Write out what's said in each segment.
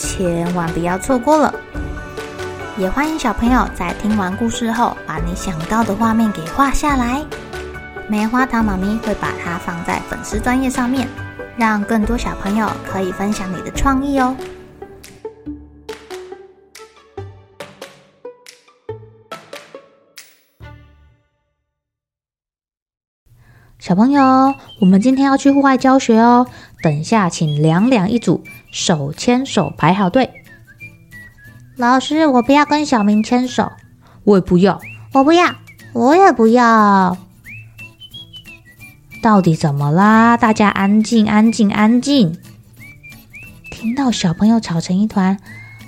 千万不要错过了！也欢迎小朋友在听完故事后，把你想到的画面给画下来。棉花糖妈咪会把它放在粉丝专页上面，让更多小朋友可以分享你的创意哦。小朋友，我们今天要去户外教学哦。等一下，请两两一组，手牵手排好队。老师，我不要跟小明牵手。我也不要。我不要，我也不要。到底怎么啦？大家安静，安静，安静。听到小朋友吵成一团，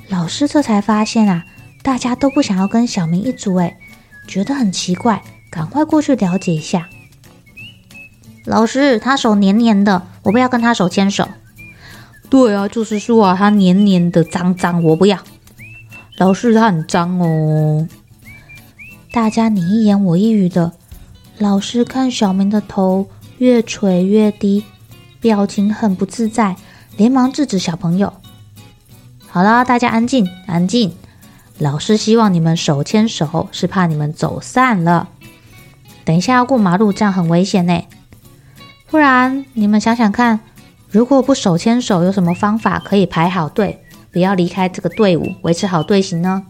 老师这才发现啊，大家都不想要跟小明一组，诶，觉得很奇怪，赶快过去了解一下。老师，他手黏黏的，我不要跟他手牵手。对啊，就是说啊，他黏黏的，脏脏，我不要。老师，他很脏哦。大家你一言我一语的。老师看小明的头越垂越低，表情很不自在，连忙制止小朋友。好了，大家安静，安静。老师希望你们手牵手，是怕你们走散了。等一下要过马路，这样很危险呢。不然，你们想想看，如果不手牵手，有什么方法可以排好队，不要离开这个队伍，维持好队形呢？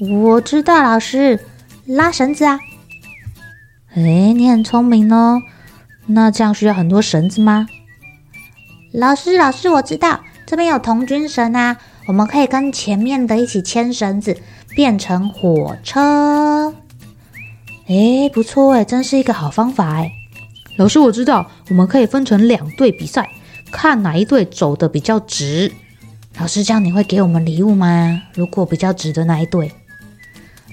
我知道，老师，拉绳子啊。诶，你很聪明哦。那这样需要很多绳子吗？老师，老师，我知道，这边有童军绳啊，我们可以跟前面的一起牵绳子，变成火车。诶，不错诶，真是一个好方法诶。老师，我知道，我们可以分成两队比赛，看哪一队走的比较直。老师，这样你会给我们礼物吗？如果比较直的那一队。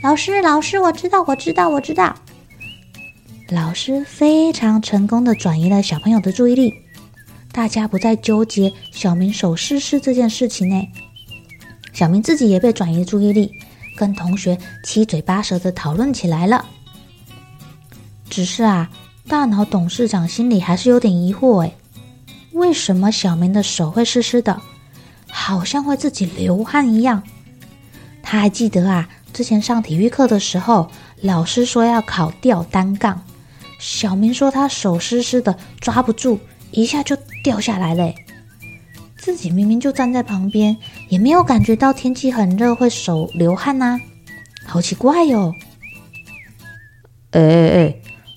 老师，老师，我知道，我知道，我知道。老师非常成功的转移了小朋友的注意力，大家不再纠结小明手湿湿这件事情呢。小明自己也被转移注意力，跟同学七嘴八舌的讨论起来了。只是啊。大脑董事长心里还是有点疑惑，诶，为什么小明的手会湿湿的，好像会自己流汗一样？他还记得啊，之前上体育课的时候，老师说要考吊单杠，小明说他手湿湿的，抓不住，一下就掉下来了。自己明明就站在旁边，也没有感觉到天气很热会手流汗呐，好奇怪哟！哎哎哎！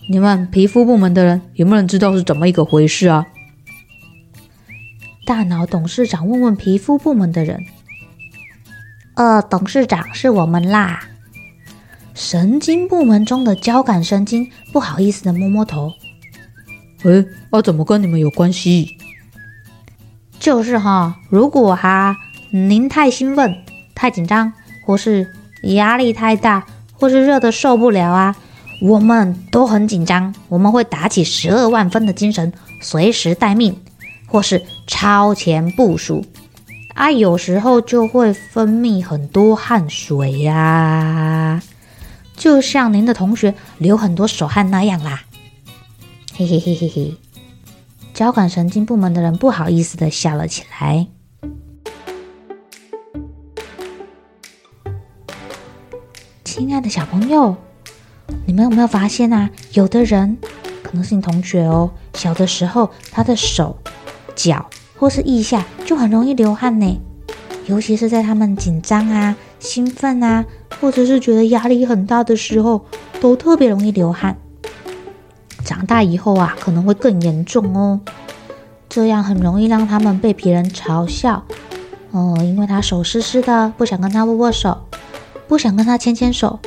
你们皮肤部门的人有没有人知道是怎么一个回事啊？大脑董事长问问皮肤部门的人。呃，董事长是我们啦。神经部门中的交感神经不好意思的摸摸头。诶，啊怎么跟你们有关系？就是哈，如果哈您太兴奋、太紧张，或是压力太大，或是热的受不了啊。我们都很紧张，我们会打起十二万分的精神，随时待命，或是超前部署。啊，有时候就会分泌很多汗水呀，啊，就像您的同学流很多手汗那样啦。嘿嘿嘿嘿嘿，交感神经部门的人不好意思的笑了起来。亲爱的小朋友。你们有没有发现啊？有的人可能是你同学哦，小的时候他的手、脚或是腋下就很容易流汗呢，尤其是在他们紧张啊、兴奋啊，或者是觉得压力很大的时候，都特别容易流汗。长大以后啊，可能会更严重哦，这样很容易让他们被别人嘲笑哦，因为他手湿湿的，不想跟他握握手，不想跟他牵牵手。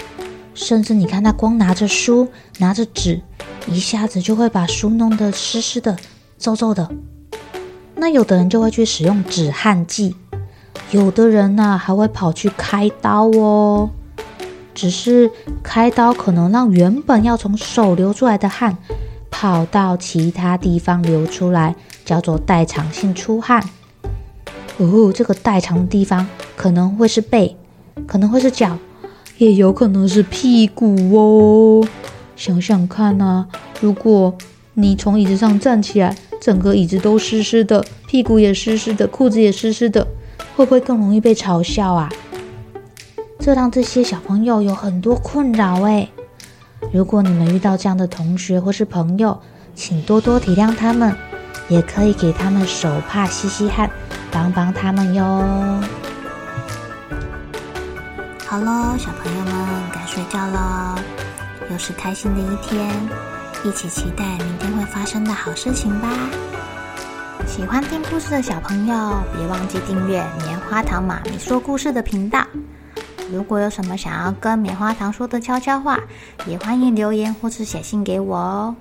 甚至你看他光拿着书、拿着纸，一下子就会把书弄得湿湿的、皱皱的。那有的人就会去使用止汗剂，有的人呢还会跑去开刀哦。只是开刀可能让原本要从手流出来的汗跑到其他地方流出来，叫做代偿性出汗。哦，这个代偿的地方可能会是背，可能会是脚，也有可能是屁股哦。想想看啊，如果你从椅子上站起来，整个椅子都湿湿的，屁股也湿湿的，裤子也湿湿的，会不会更容易被嘲笑啊？这让这些小朋友有很多困扰诶。如果你们遇到这样的同学或是朋友，请多多体谅他们，也可以给他们手帕吸吸汗，帮帮他们哟。好喽，小朋友们该睡觉喽，又是开心的一天。一起期待明天会发生的好事情吧！喜欢听故事的小朋友，别忘记订阅棉花糖妈咪说故事的频道。如果有什么想要跟棉花糖说的悄悄话，也欢迎留言或是写信给我哦。